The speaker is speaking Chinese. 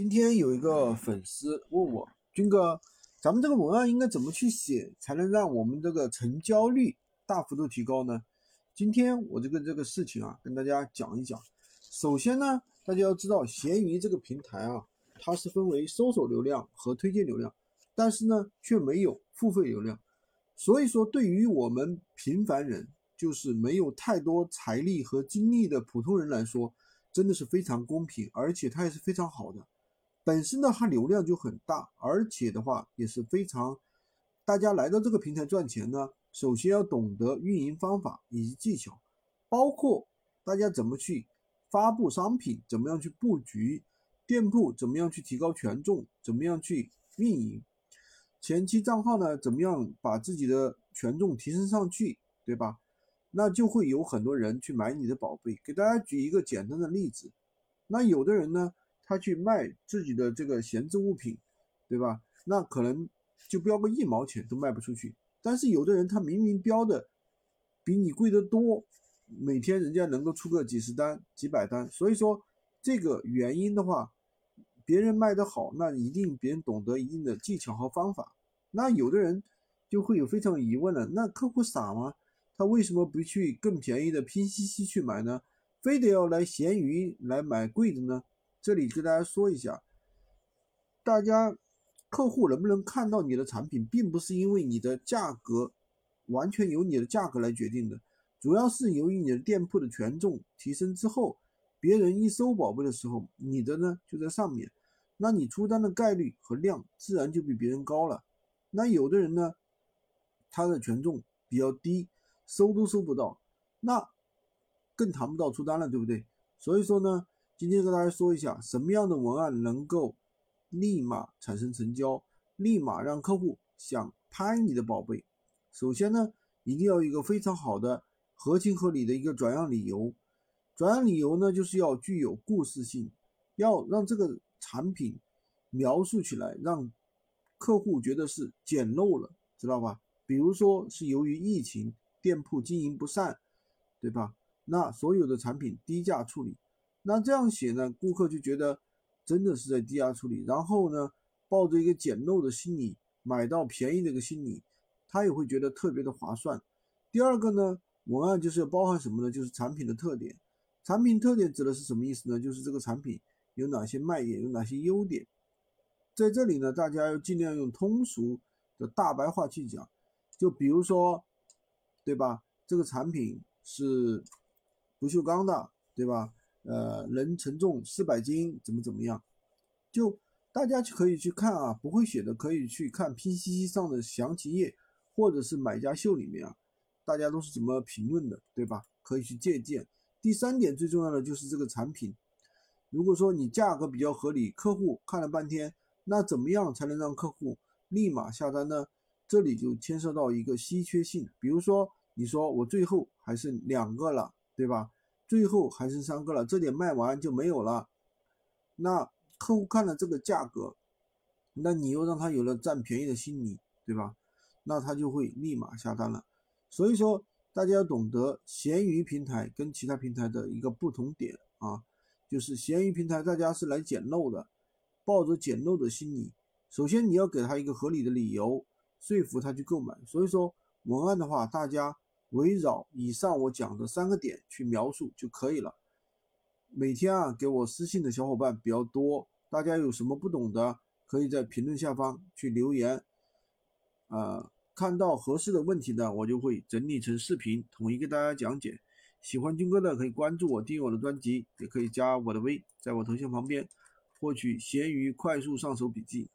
今天有一个粉丝问我，军哥，咱们这个文案应该怎么去写，才能让我们这个成交率大幅度提高呢？今天我这个这个事情啊，跟大家讲一讲。首先呢，大家要知道，闲鱼这个平台啊，它是分为搜索流量和推荐流量，但是呢，却没有付费流量。所以说，对于我们平凡人，就是没有太多财力和精力的普通人来说，真的是非常公平，而且它也是非常好的。本身呢，它流量就很大，而且的话也是非常，大家来到这个平台赚钱呢，首先要懂得运营方法以及技巧，包括大家怎么去发布商品，怎么样去布局店铺，怎么样去提高权重，怎么样去运营前期账号呢，怎么样把自己的权重提升上去，对吧？那就会有很多人去买你的宝贝。给大家举一个简单的例子，那有的人呢。他去卖自己的这个闲置物品，对吧？那可能就标个一毛钱都卖不出去。但是有的人他明明标的比你贵得多，每天人家能够出个几十单、几百单。所以说这个原因的话，别人卖得好，那一定别人懂得一定的技巧和方法。那有的人就会有非常疑问了：那客户傻吗？他为什么不去更便宜的拼夕夕去买呢？非得要来闲鱼来买贵的呢？这里跟大家说一下，大家客户能不能看到你的产品，并不是因为你的价格完全由你的价格来决定的，主要是由于你的店铺的权重提升之后，别人一搜宝贝的时候，你的呢就在上面，那你出单的概率和量自然就比别人高了。那有的人呢，他的权重比较低，搜都搜不到，那更谈不到出单了，对不对？所以说呢。今天跟大家说一下，什么样的文案能够立马产生成交，立马让客户想拍你的宝贝。首先呢，一定要一个非常好的、合情合理的一个转让理由。转让理由呢，就是要具有故事性，要让这个产品描述起来，让客户觉得是捡漏了，知道吧？比如说是由于疫情，店铺经营不善，对吧？那所有的产品低价处理。那这样写呢，顾客就觉得真的是在低价处理，然后呢，抱着一个捡漏的心理买到便宜的一个心理，他也会觉得特别的划算。第二个呢，文案就是要包含什么呢？就是产品的特点。产品特点指的是什么意思呢？就是这个产品有哪些卖点，有哪些优点。在这里呢，大家要尽量用通俗的大白话去讲。就比如说，对吧？这个产品是不锈钢的，对吧？呃，能承重四百斤，怎么怎么样？就大家可以去看啊，不会写的可以去看拼夕夕上的详情页，或者是买家秀里面啊，大家都是怎么评论的，对吧？可以去借鉴。第三点最重要的就是这个产品，如果说你价格比较合理，客户看了半天，那怎么样才能让客户立马下单呢？这里就牵涉到一个稀缺性，比如说你说我最后还剩两个了，对吧？最后还剩三个了，这点卖完就没有了。那客户看了这个价格，那你又让他有了占便宜的心理，对吧？那他就会立马下单了。所以说，大家要懂得闲鱼平台跟其他平台的一个不同点啊，就是闲鱼平台大家是来捡漏的，抱着捡漏的心理，首先你要给他一个合理的理由，说服他去购买。所以说，文案的话，大家。围绕以上我讲的三个点去描述就可以了。每天啊，给我私信的小伙伴比较多，大家有什么不懂的，可以在评论下方去留言。啊，看到合适的问题呢，我就会整理成视频，统一给大家讲解。喜欢军哥的可以关注我，订阅我的专辑，也可以加我的微，在我头像旁边获取闲鱼快速上手笔记。